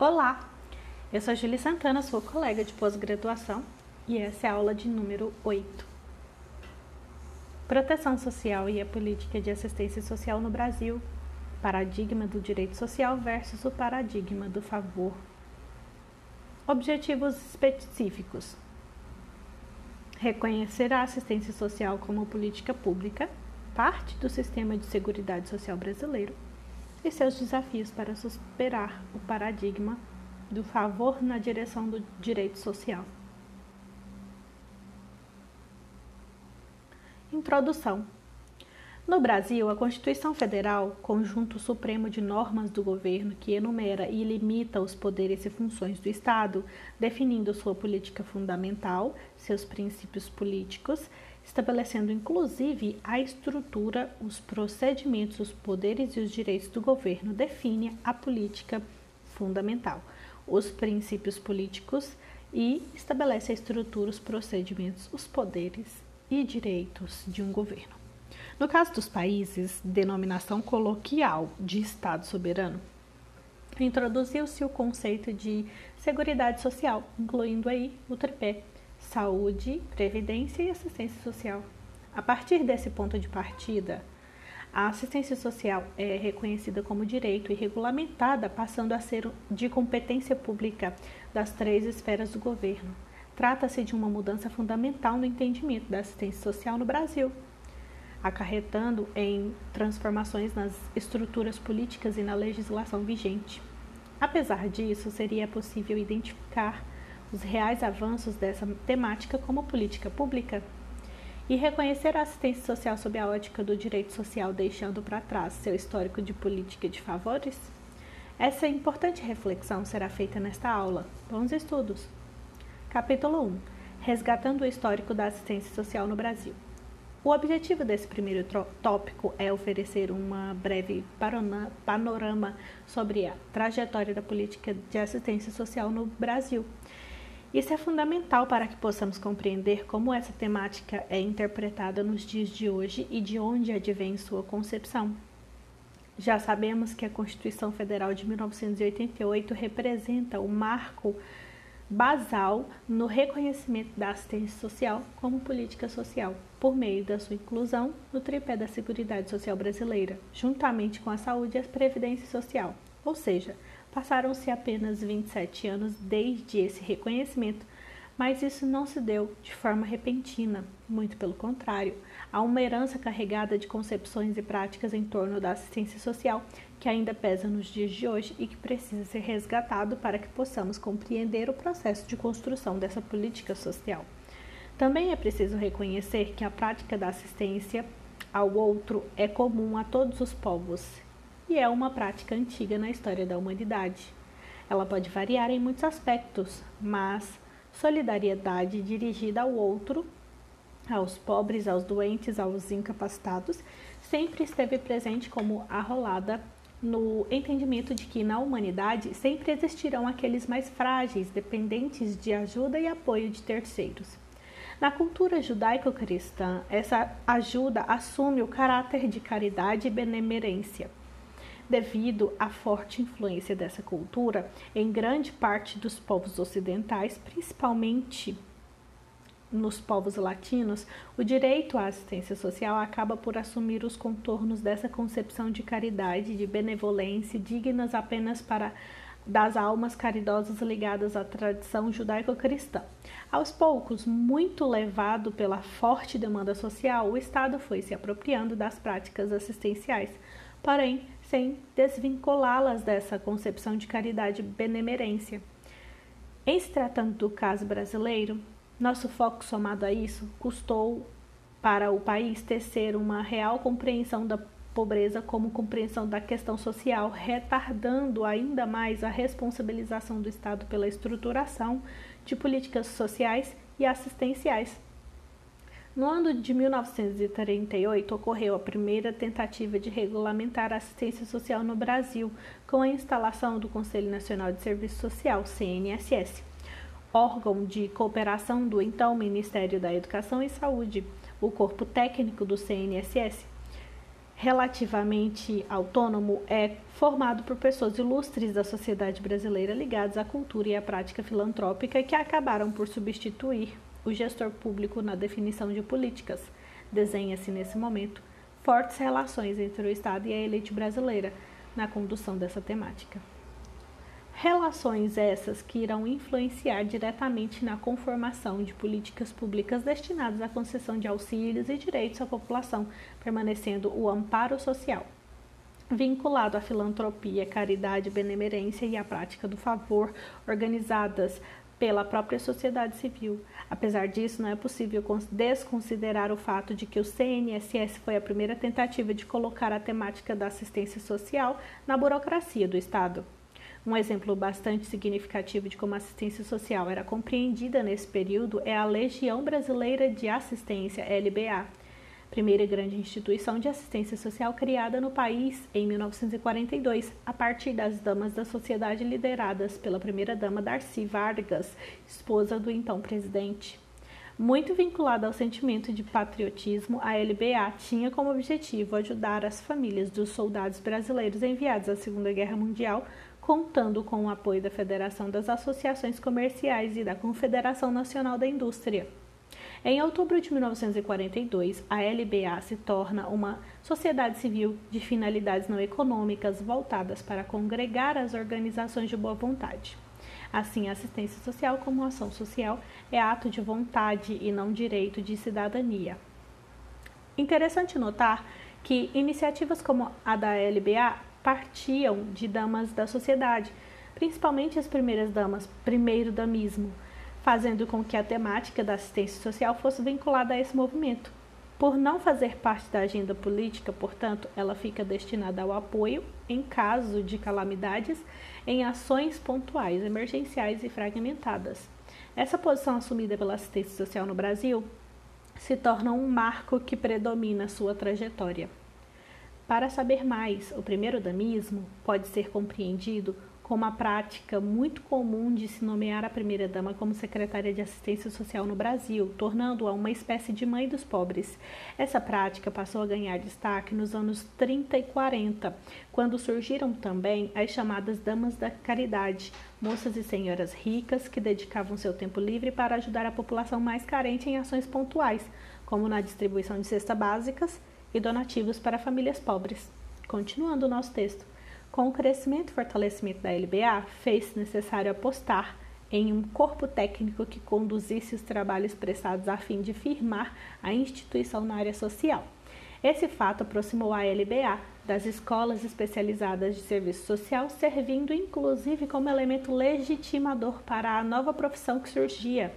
Olá, eu sou Julie Santana, sua colega de pós-graduação e essa é a aula de número 8. Proteção Social e a Política de Assistência Social no Brasil, paradigma do direito social versus o paradigma do favor. Objetivos específicos: reconhecer a assistência social como política pública, parte do sistema de seguridade social brasileiro e seus desafios para superar o paradigma do favor na direção do direito social. Introdução. No Brasil, a Constituição Federal, conjunto supremo de normas do governo que enumera e limita os poderes e funções do Estado, definindo sua política fundamental, seus princípios políticos estabelecendo inclusive a estrutura, os procedimentos, os poderes e os direitos do governo, define a política fundamental, os princípios políticos e estabelece a estrutura, os procedimentos, os poderes e direitos de um governo. No caso dos países, denominação coloquial de Estado soberano, introduziu-se o conceito de Seguridade Social, incluindo aí o tripé saúde, previdência e assistência social. A partir desse ponto de partida, a assistência social é reconhecida como direito e regulamentada, passando a ser de competência pública das três esferas do governo. Trata-se de uma mudança fundamental no entendimento da assistência social no Brasil, acarretando em transformações nas estruturas políticas e na legislação vigente. Apesar disso, seria possível identificar os reais avanços dessa temática como política pública e reconhecer a assistência social sob a ótica do direito social, deixando para trás seu histórico de política de favores? Essa importante reflexão será feita nesta aula. Bons estudos! Capítulo 1 Resgatando o histórico da assistência social no Brasil. O objetivo desse primeiro tópico é oferecer uma breve panorama sobre a trajetória da política de assistência social no Brasil isso é fundamental para que possamos compreender como essa temática é interpretada nos dias de hoje e de onde advém sua concepção. Já sabemos que a Constituição Federal de 1988 representa o marco basal no reconhecimento da assistência social como política social, por meio da sua inclusão no tripé da Seguridade Social brasileira, juntamente com a saúde e a previdência social, ou seja, Passaram-se apenas 27 anos desde esse reconhecimento, mas isso não se deu de forma repentina, muito pelo contrário. Há uma herança carregada de concepções e práticas em torno da assistência social que ainda pesa nos dias de hoje e que precisa ser resgatado para que possamos compreender o processo de construção dessa política social. Também é preciso reconhecer que a prática da assistência ao outro é comum a todos os povos e é uma prática antiga na história da humanidade. Ela pode variar em muitos aspectos, mas solidariedade dirigida ao outro, aos pobres, aos doentes, aos incapacitados, sempre esteve presente como arrolada no entendimento de que na humanidade sempre existirão aqueles mais frágeis, dependentes de ajuda e apoio de terceiros. Na cultura judaico-cristã, essa ajuda assume o caráter de caridade e benemerência devido à forte influência dessa cultura em grande parte dos povos ocidentais, principalmente nos povos latinos, o direito à assistência social acaba por assumir os contornos dessa concepção de caridade, de benevolência, dignas apenas para das almas caridosas ligadas à tradição judaico-cristã. Aos poucos, muito levado pela forte demanda social, o Estado foi se apropriando das práticas assistenciais. Porém, sem desvinculá-las dessa concepção de caridade benemerência. Em se tratando do caso brasileiro, nosso foco somado a isso custou para o país tecer uma real compreensão da pobreza como compreensão da questão social, retardando ainda mais a responsabilização do Estado pela estruturação de políticas sociais e assistenciais no ano de 1938, ocorreu a primeira tentativa de regulamentar a assistência social no Brasil, com a instalação do Conselho Nacional de Serviço Social, CNSS, órgão de cooperação do então Ministério da Educação e Saúde. O corpo técnico do CNSS relativamente autônomo é formado por pessoas ilustres da sociedade brasileira ligadas à cultura e à prática filantrópica que acabaram por substituir o gestor público na definição de políticas. Desenha-se nesse momento fortes relações entre o Estado e a elite brasileira na condução dessa temática. Relações essas que irão influenciar diretamente na conformação de políticas públicas destinadas à concessão de auxílios e direitos à população, permanecendo o amparo social. Vinculado à filantropia, caridade, benemerência e à prática do favor, organizadas pela própria sociedade civil. Apesar disso, não é possível desconsiderar o fato de que o CNSS foi a primeira tentativa de colocar a temática da assistência social na burocracia do Estado. Um exemplo bastante significativo de como a assistência social era compreendida nesse período é a Legião Brasileira de Assistência, LBA, primeira grande instituição de assistência social criada no país em 1942, a partir das damas da sociedade lideradas pela primeira-dama Darcy Vargas, esposa do então presidente. Muito vinculada ao sentimento de patriotismo, a LBA tinha como objetivo ajudar as famílias dos soldados brasileiros enviados à Segunda Guerra Mundial contando com o apoio da Federação das Associações Comerciais e da Confederação Nacional da Indústria. Em outubro de 1942, a LBA se torna uma sociedade civil de finalidades não econômicas voltadas para congregar as organizações de boa vontade. Assim, a assistência social como ação social é ato de vontade e não direito de cidadania. Interessante notar que iniciativas como a da LBA partiam de damas da sociedade, principalmente as primeiras damas, primeiro damismo, fazendo com que a temática da assistência social fosse vinculada a esse movimento. Por não fazer parte da agenda política, portanto, ela fica destinada ao apoio, em caso de calamidades, em ações pontuais, emergenciais e fragmentadas. Essa posição assumida pela assistência social no Brasil se torna um marco que predomina sua trajetória. Para saber mais, o primeiro damismo pode ser compreendido como a prática muito comum de se nomear a primeira-dama como secretária de assistência social no Brasil, tornando-a uma espécie de mãe dos pobres. Essa prática passou a ganhar destaque nos anos 30 e 40, quando surgiram também as chamadas damas da caridade, moças e senhoras ricas que dedicavam seu tempo livre para ajudar a população mais carente em ações pontuais, como na distribuição de cestas básicas e donativos para famílias pobres. Continuando o nosso texto. Com o crescimento e fortalecimento da LBA, fez-se necessário apostar em um corpo técnico que conduzisse os trabalhos prestados a fim de firmar a instituição na área social. Esse fato aproximou a LBA das escolas especializadas de serviço social, servindo inclusive como elemento legitimador para a nova profissão que surgia,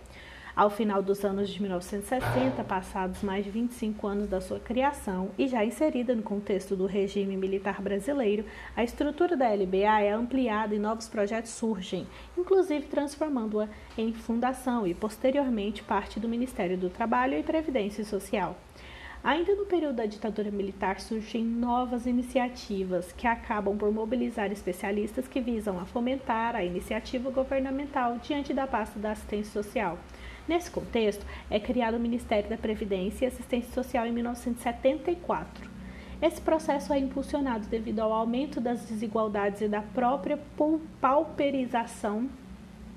ao final dos anos de 1960, passados mais de 25 anos da sua criação e já inserida no contexto do regime militar brasileiro, a estrutura da LBA é ampliada e novos projetos surgem, inclusive transformando-a em fundação e, posteriormente, parte do Ministério do Trabalho e Previdência Social. Ainda no período da ditadura militar surgem novas iniciativas que acabam por mobilizar especialistas que visam a fomentar a iniciativa governamental diante da pasta da assistência social. Nesse contexto, é criado o Ministério da Previdência e Assistência Social em 1974. Esse processo é impulsionado devido ao aumento das desigualdades e da própria pauperização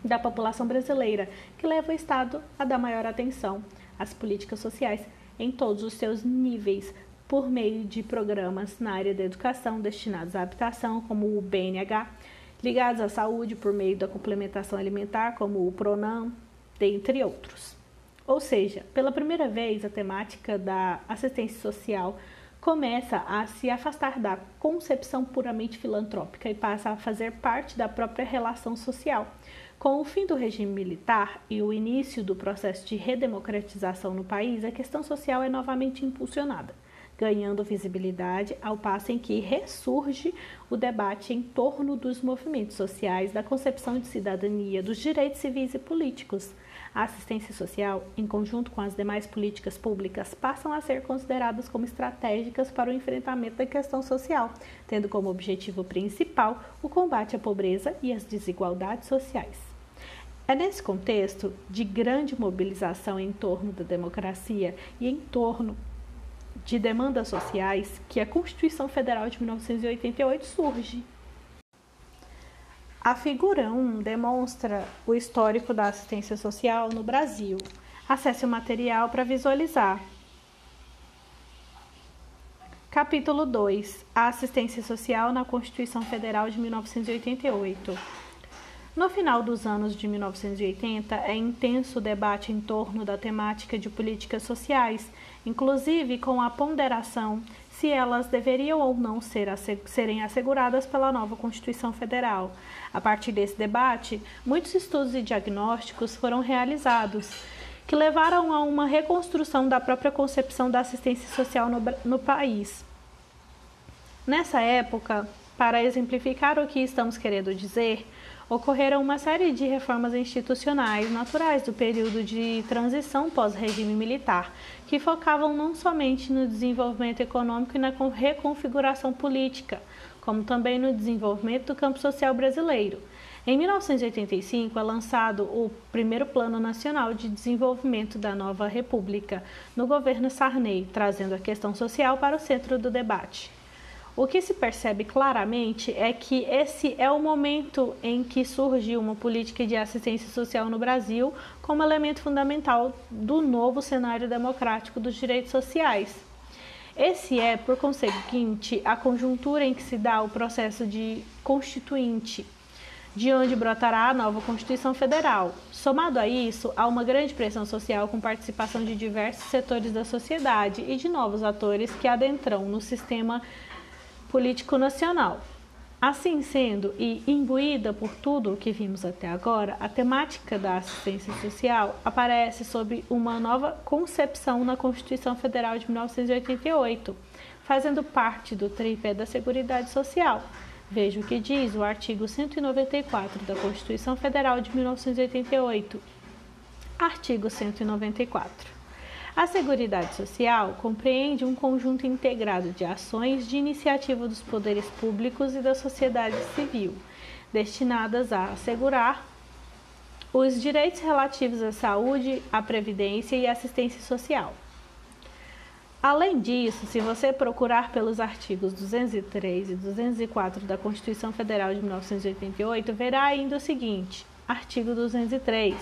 da população brasileira, que leva o Estado a dar maior atenção às políticas sociais em todos os seus níveis, por meio de programas na área da educação destinados à habitação, como o BNH, ligados à saúde por meio da complementação alimentar, como o PRONAM, dentre outros. Ou seja, pela primeira vez, a temática da assistência social começa a se afastar da concepção puramente filantrópica e passa a fazer parte da própria relação social. Com o fim do regime militar e o início do processo de redemocratização no país, a questão social é novamente impulsionada ganhando visibilidade ao passo em que ressurge o debate em torno dos movimentos sociais, da concepção de cidadania, dos direitos civis e políticos. A assistência social, em conjunto com as demais políticas públicas, passam a ser consideradas como estratégicas para o enfrentamento da questão social, tendo como objetivo principal o combate à pobreza e às desigualdades sociais. É nesse contexto de grande mobilização em torno da democracia e em torno de demandas sociais que a Constituição Federal de 1988 surge. A figura 1 demonstra o histórico da assistência social no Brasil. Acesse o material para visualizar. Capítulo 2 A assistência social na Constituição Federal de 1988. No final dos anos de 1980, é intenso o debate em torno da temática de políticas sociais, inclusive com a ponderação se elas deveriam ou não ser, serem asseguradas pela nova Constituição Federal. A partir desse debate, muitos estudos e diagnósticos foram realizados que levaram a uma reconstrução da própria concepção da assistência social no, no país. Nessa época, para exemplificar o que estamos querendo dizer, ocorreram uma série de reformas institucionais naturais do período de transição pós-regime militar, que focavam não somente no desenvolvimento econômico e na reconfiguração política, como também no desenvolvimento do campo social brasileiro em 1985 é lançado o primeiro Plano Nacional de Desenvolvimento da Nova República, no governo Sarney, trazendo a questão social para o centro do debate. O que se percebe claramente é que esse é o momento em que surgiu uma política de assistência social no Brasil como elemento fundamental do novo cenário democrático dos direitos sociais. Esse é, por conseguinte, a conjuntura em que se dá o processo de constituinte de onde brotará a nova Constituição Federal. Somado a isso, há uma grande pressão social com participação de diversos setores da sociedade e de novos atores que adentram no sistema político nacional. Assim sendo, e imbuída por tudo o que vimos até agora, a temática da assistência social aparece sob uma nova concepção na Constituição Federal de 1988, fazendo parte do tripé da Seguridade Social Veja o que diz o artigo 194 da Constituição Federal de 1988. Artigo 194. A Seguridade Social compreende um conjunto integrado de ações de iniciativa dos poderes públicos e da sociedade civil, destinadas a assegurar os direitos relativos à saúde, à previdência e à assistência social Além disso, se você procurar pelos artigos 203 e 204 da Constituição Federal de 1988, verá ainda o seguinte: artigo 203.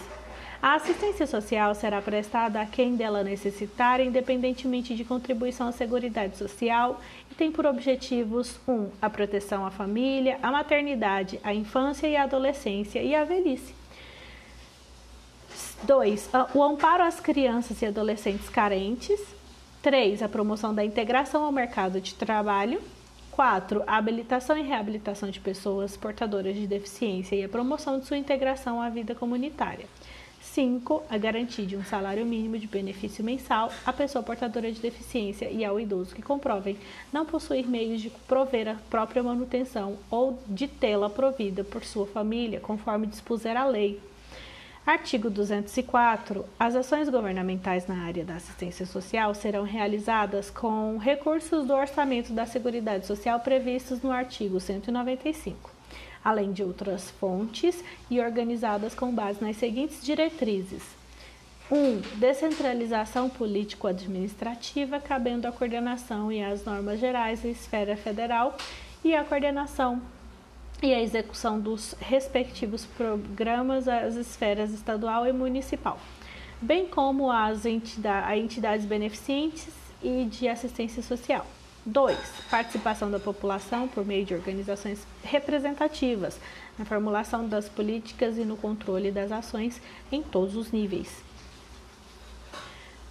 A assistência social será prestada a quem dela necessitar, independentemente de contribuição à Seguridade Social, e tem por objetivos 1. Um, a proteção à família, a maternidade, a infância e a adolescência e a velhice. 2. O amparo às crianças e adolescentes carentes. 3. A promoção da integração ao mercado de trabalho. 4. A habilitação e reabilitação de pessoas portadoras de deficiência e a promoção de sua integração à vida comunitária. 5. A garantia de um salário mínimo de benefício mensal à pessoa portadora de deficiência e ao idoso que comprovem não possuir meios de prover a própria manutenção ou de tê-la provida por sua família, conforme dispuser a lei Artigo 204. As ações governamentais na área da assistência social serão realizadas com recursos do orçamento da Seguridade Social previstos no artigo 195, além de outras fontes e organizadas com base nas seguintes diretrizes: 1. Um, descentralização político-administrativa, cabendo a coordenação e as normas gerais da esfera federal e a coordenação e a execução dos respectivos programas às esferas estadual e municipal, bem como às entidades, entidades beneficentes e de assistência social. 2. Participação da população por meio de organizações representativas na formulação das políticas e no controle das ações em todos os níveis.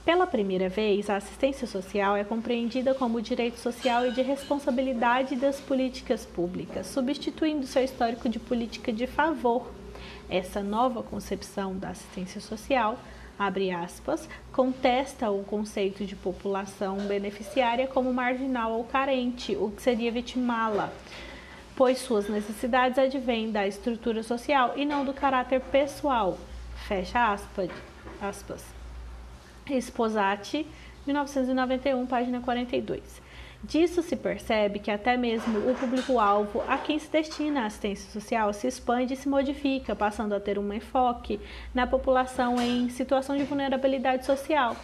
Pela primeira vez, a assistência social é compreendida como direito social e de responsabilidade das políticas públicas, substituindo seu histórico de política de favor. Essa nova concepção da assistência social, abre aspas, contesta o conceito de população beneficiária como marginal ou carente, o que seria vitimá-la, pois suas necessidades advêm da estrutura social e não do caráter pessoal. Fecha aspas. aspas. Esposati, 1991, página 42. Disso se percebe que até mesmo o público-alvo a quem se destina a assistência social se expande e se modifica, passando a ter um enfoque na população em situação de vulnerabilidade social,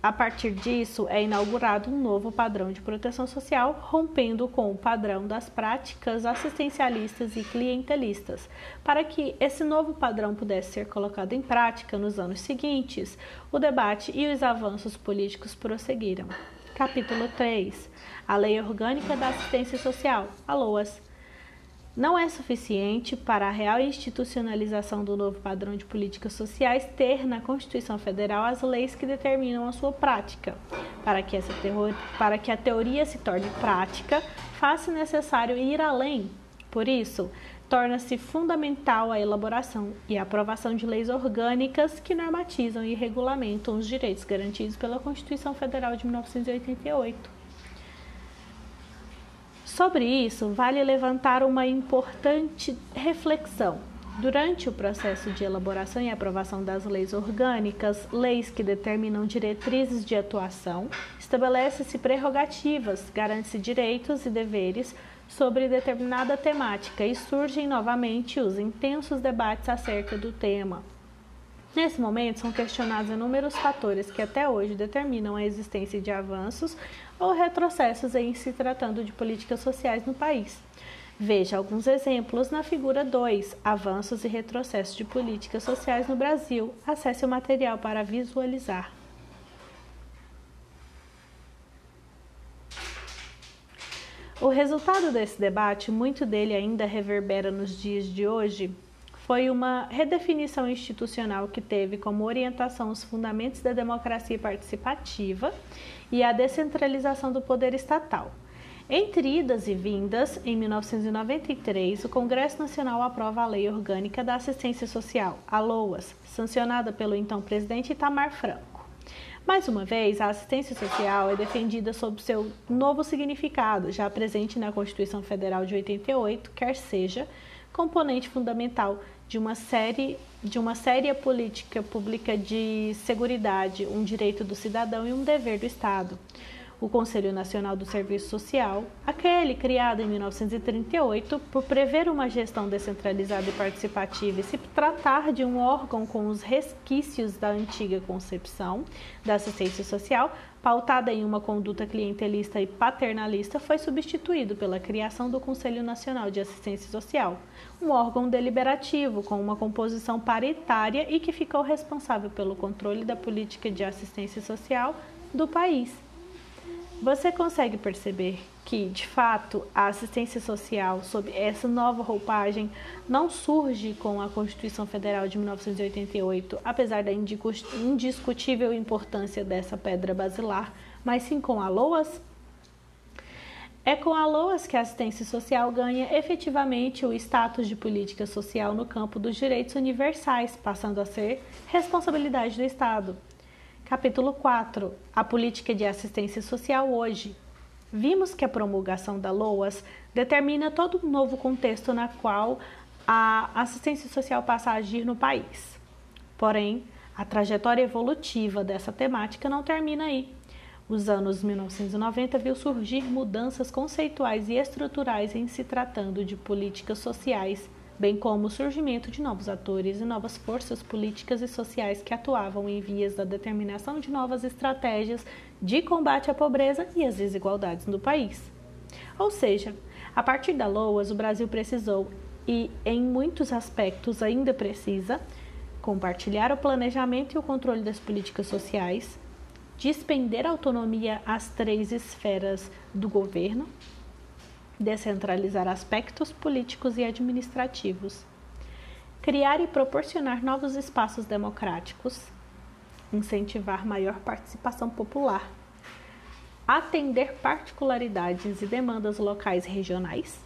A partir disso, é inaugurado um novo padrão de proteção social, rompendo com o padrão das práticas assistencialistas e clientelistas. Para que esse novo padrão pudesse ser colocado em prática nos anos seguintes, o debate e os avanços políticos prosseguiram. Capítulo 3 A Lei Orgânica da Assistência Social, a LOAS não é suficiente para a real institucionalização do novo padrão de políticas sociais ter na Constituição Federal as leis que determinam a sua prática. Para que, essa para que a teoria se torne prática, faz-se necessário ir além. Por isso, torna-se fundamental a elaboração e a aprovação de leis orgânicas que normatizam e regulamentam os direitos garantidos pela Constituição Federal de 1988. Sobre isso, vale levantar uma importante reflexão. Durante o processo de elaboração e aprovação das leis orgânicas, leis que determinam diretrizes de atuação, estabelece-se prerrogativas, garante-se direitos e deveres sobre determinada temática e surgem novamente os intensos debates acerca do tema. Nesse momento, são questionados inúmeros fatores que até hoje determinam a existência de avanços ou retrocessos em se tratando de políticas sociais no país. Veja alguns exemplos na figura 2, Avanços e retrocessos de políticas sociais no Brasil. Acesse o material para visualizar. O resultado desse debate, muito dele ainda reverbera nos dias de hoje, foi uma redefinição institucional que teve como orientação os fundamentos da democracia participativa e a descentralização do poder estatal. Entre idas e vindas, em 1993, o Congresso Nacional aprova a Lei Orgânica da Assistência Social, a LOAS, sancionada pelo então presidente Itamar Franco. Mais uma vez, a assistência social é defendida sob seu novo significado, já presente na Constituição Federal de 88, quer seja componente fundamental de uma série de uma séria política pública de seguridade, um direito do cidadão e um dever do Estado. O Conselho Nacional do Serviço Social, aquele criado em 1938 por prever uma gestão descentralizada e participativa e se tratar de um órgão com os resquícios da antiga concepção da assistência social, pautada em uma conduta clientelista e paternalista, foi substituído pela criação do Conselho Nacional de Assistência Social, um órgão deliberativo com uma composição paritária e que ficou responsável pelo controle da política de assistência social do país. Você consegue perceber que, de fato, a assistência social, sob essa nova roupagem, não surge com a Constituição Federal de 1988, apesar da indiscutível importância dessa pedra basilar, mas sim com a LOAS? É com a LOAS que a assistência social ganha efetivamente o status de política social no campo dos direitos universais, passando a ser responsabilidade do Estado. Capítulo 4 A política de assistência social hoje. Vimos que a promulgação da LOAS determina todo um novo contexto na qual a assistência social passa a agir no país. Porém, a trajetória evolutiva dessa temática não termina aí. Os anos 1990 viu surgir mudanças conceituais e estruturais em se tratando de políticas sociais bem como o surgimento de novos atores e novas forças políticas e sociais que atuavam em vias da determinação de novas estratégias de combate à pobreza e às desigualdades no país. Ou seja, a partir da LOAS, o Brasil precisou e, em muitos aspectos, ainda precisa compartilhar o planejamento e o controle das políticas sociais, despender autonomia às três esferas do governo, descentralizar aspectos políticos e administrativos, criar e proporcionar novos espaços democráticos, incentivar maior participação popular, atender particularidades e demandas locais e regionais,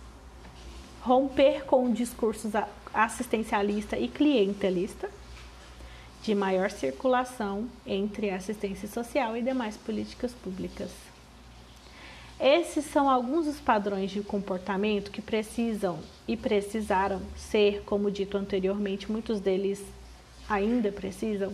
romper com discursos assistencialista e clientelista, de maior circulação entre assistência social e demais políticas públicas. Esses são alguns dos padrões de comportamento que precisam e precisaram ser, como dito anteriormente, muitos deles ainda precisam,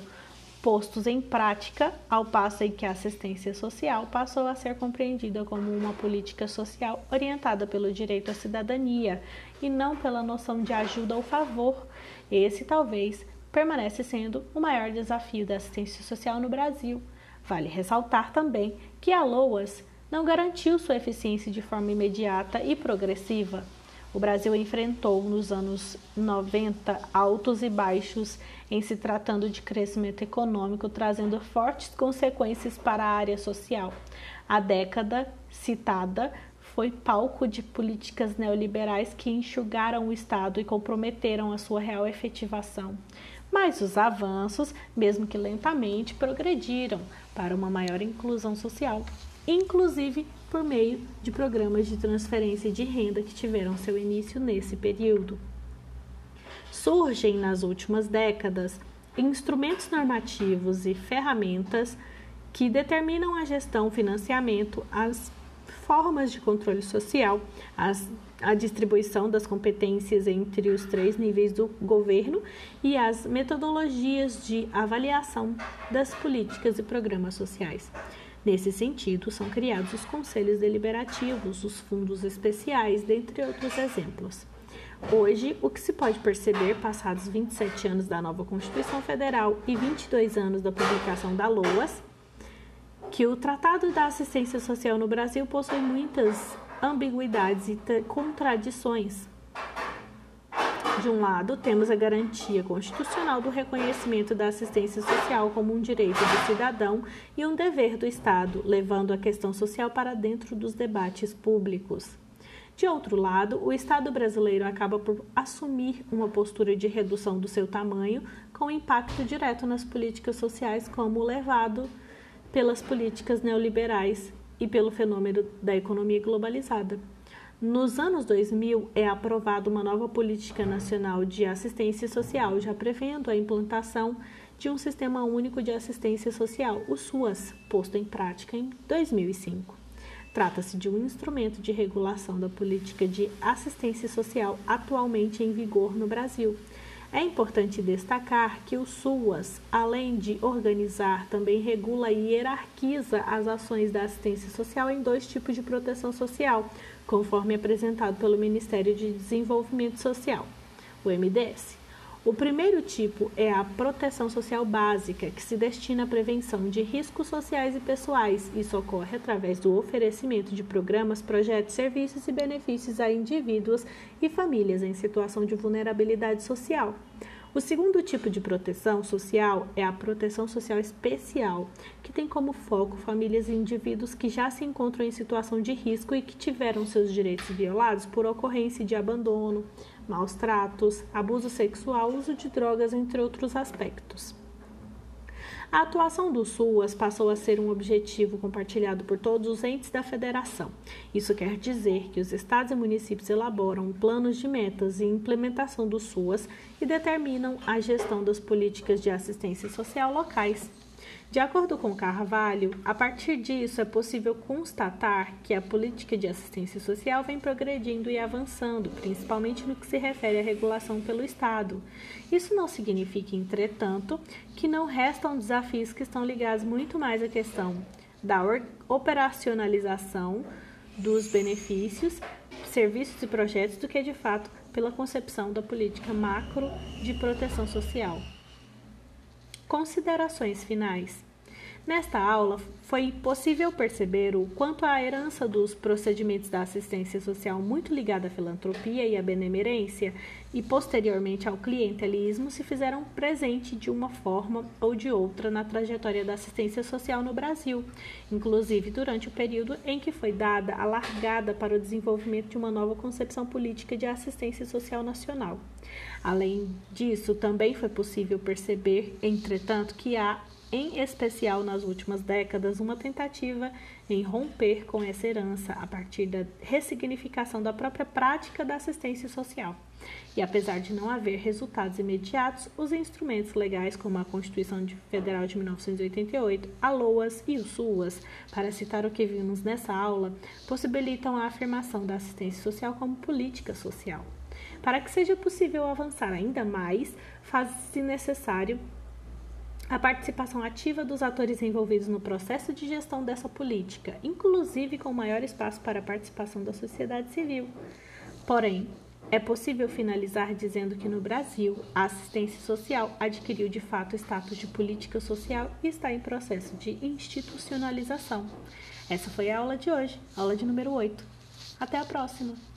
postos em prática, ao passo em que a assistência social passou a ser compreendida como uma política social orientada pelo direito à cidadania e não pela noção de ajuda ou favor. Esse talvez permanece sendo o maior desafio da assistência social no Brasil Vale ressaltar também que a LOAS não garantiu sua eficiência de forma imediata e progressiva. O Brasil enfrentou nos anos 90 altos e baixos em se tratando de crescimento econômico, trazendo fortes consequências para a área social. A década citada foi palco de políticas neoliberais que enxugaram o Estado e comprometeram a sua real efetivação. Mas os avanços, mesmo que lentamente, progrediram para uma maior inclusão social inclusive por meio de programas de transferência de renda que tiveram seu início nesse período. Surgem nas últimas décadas instrumentos normativos e ferramentas que determinam a gestão, financiamento, as formas de controle social, as, a distribuição das competências entre os três níveis do governo e as metodologias de avaliação das políticas e programas sociais. Nesse sentido, são criados os conselhos deliberativos, os fundos especiais, dentre outros exemplos. Hoje, o que se pode perceber, passados 27 anos da nova Constituição Federal e 22 anos da publicação da LOAS, que o Tratado da Assistência Social no Brasil possui muitas ambiguidades e contradições, de um lado, temos a garantia constitucional do reconhecimento da assistência social como um direito do cidadão e um dever do Estado, levando a questão social para dentro dos debates públicos. De outro lado, o Estado brasileiro acaba por assumir uma postura de redução do seu tamanho, com impacto direto nas políticas sociais, como levado pelas políticas neoliberais e pelo fenômeno da economia globalizada. Nos anos 2000, é aprovada uma nova política nacional de assistência social, já prevendo a implantação de um Sistema Único de Assistência Social, o SUAS, posto em prática em 2005. Trata-se de um instrumento de regulação da política de assistência social atualmente em vigor no Brasil. É importante destacar que o SUAS, além de organizar, também regula e hierarquiza as ações da assistência social em dois tipos de proteção social conforme apresentado pelo Ministério de Desenvolvimento Social, o MDS. O primeiro tipo é a proteção social básica, que se destina à prevenção de riscos sociais e pessoais. Isso ocorre através do oferecimento de programas, projetos, serviços e benefícios a indivíduos e famílias em situação de vulnerabilidade social. O segundo tipo de proteção social é a proteção social especial, que tem como foco famílias e indivíduos que já se encontram em situação de risco e que tiveram seus direitos violados por ocorrência de abandono, maus tratos, abuso sexual, uso de drogas, entre outros aspectos. A atuação do SUAS passou a ser um objetivo compartilhado por todos os entes da federação. Isso quer dizer que os estados e municípios elaboram planos de metas e implementação do SUAS e determinam a gestão das políticas de assistência social locais. De acordo com Carvalho, a partir disso é possível constatar que a política de assistência social vem progredindo e avançando, principalmente no que se refere à regulação pelo Estado. Isso não significa, entretanto, que não restam desafios que estão ligados muito mais à questão da operacionalização dos benefícios, serviços e projetos do que, de fato, pela concepção da política macro de proteção social. Considerações finais. Nesta aula, foi possível perceber o quanto a herança dos procedimentos da assistência social muito ligada à filantropia e à benemerência e posteriormente ao clientelismo se fizeram presente de uma forma ou de outra na trajetória da assistência social no Brasil, inclusive durante o período em que foi dada a largada para o desenvolvimento de uma nova concepção política de assistência social nacional. Além disso, também foi possível perceber, entretanto, que há em especial nas últimas décadas, uma tentativa em romper com essa herança a partir da ressignificação da própria prática da assistência social. E apesar de não haver resultados imediatos, os instrumentos legais como a Constituição Federal de 1988, a LOAS e o SUAS, para citar o que vimos nessa aula, possibilitam a afirmação da assistência social como política social. Para que seja possível avançar ainda mais, faz-se necessário a participação ativa dos atores envolvidos no processo de gestão dessa política, inclusive com maior espaço para a participação da sociedade civil. Porém, É possível finalizar dizendo que no Brasil a assistência social adquiriu de fato status de política social e está em processo de institucionalização. Essa foi a aula de hoje, aula de número 8. Até a próxima!